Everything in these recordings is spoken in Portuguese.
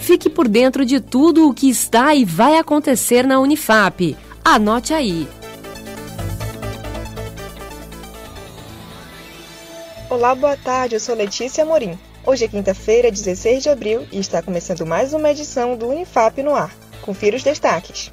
Fique por dentro de tudo o que está e vai acontecer na Unifap. Anote aí. Olá, boa tarde. Eu sou Letícia Morim. Hoje é quinta-feira, 16 de abril, e está começando mais uma edição do Unifap no ar. Confira os destaques.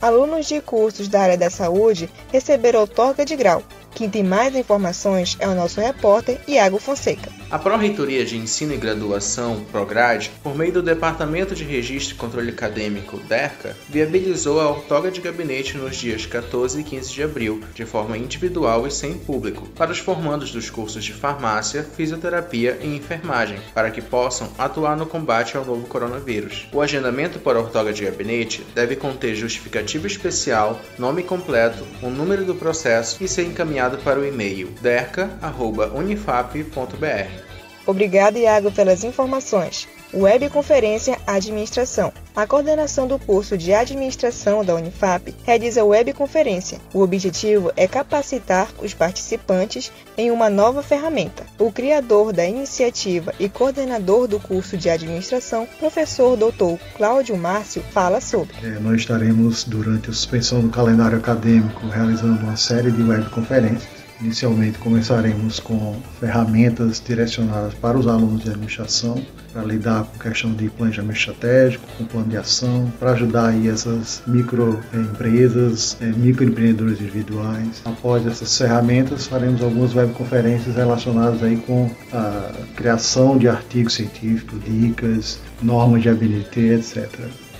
Alunos de cursos da área da saúde receberam outorga de grau. Quem tem mais informações é o nosso repórter Iago Fonseca. A Pró-Reitoria de Ensino e Graduação, PROGRADE, por meio do Departamento de Registro e Controle Acadêmico, DERCA, viabilizou a outorga de gabinete nos dias 14 e 15 de abril, de forma individual e sem público, para os formandos dos cursos de farmácia, fisioterapia e enfermagem, para que possam atuar no combate ao novo coronavírus. O agendamento para a outorga de gabinete deve conter justificativo especial, nome completo, o número do processo e ser encaminhado para o e-mail derca.unifap.br. Obrigado, Iago, pelas informações. Webconferência Administração. A coordenação do curso de Administração da Unifap realiza webconferência. O objetivo é capacitar os participantes em uma nova ferramenta. O criador da iniciativa e coordenador do curso de Administração, professor Dr. Cláudio Márcio, fala sobre. É, nós estaremos, durante a suspensão do calendário acadêmico, realizando uma série de webconferências Inicialmente começaremos com ferramentas direcionadas para os alunos de administração, para lidar com questão de planejamento estratégico, com plano de ação, para ajudar aí essas microempresas, é, microempreendedores individuais. Após essas ferramentas, faremos algumas webconferências relacionadas aí com a criação de artigos científicos, dicas, normas de habilidade, etc.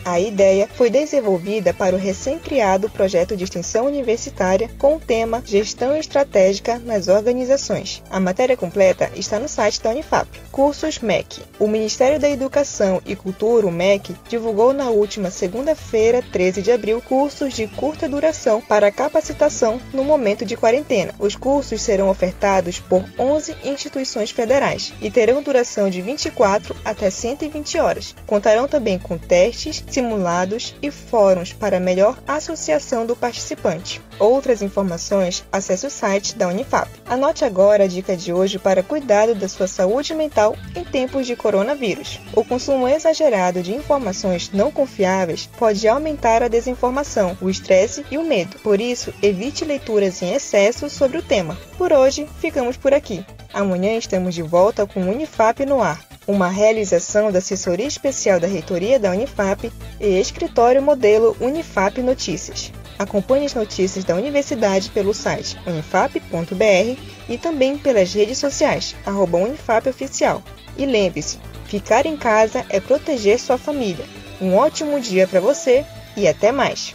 A ideia foi desenvolvida para o recém-criado projeto de extensão universitária com o tema Gestão Estratégica nas Organizações. A matéria completa está no site da Unifap. Cursos MEC. O Ministério da Educação e Cultura, o MEC, divulgou na última segunda-feira, 13 de abril, cursos de curta duração para capacitação no momento de quarentena. Os cursos serão ofertados por 11 instituições federais e terão duração de 24 até 120 horas. Contarão também com testes simulados e fóruns para melhor associação do participante. Outras informações, acesse o site da Unifap. Anote agora a dica de hoje para cuidado da sua saúde mental em tempos de coronavírus. O consumo exagerado de informações não confiáveis pode aumentar a desinformação, o estresse e o medo. Por isso, evite leituras em excesso sobre o tema. Por hoje, ficamos por aqui. Amanhã estamos de volta com o Unifap no ar uma realização da Assessoria Especial da Reitoria da Unifap e Escritório Modelo Unifap Notícias. Acompanhe as notícias da universidade pelo site unifap.br e também pelas redes sociais, arroba. E lembre-se, ficar em casa é proteger sua família. Um ótimo dia para você e até mais!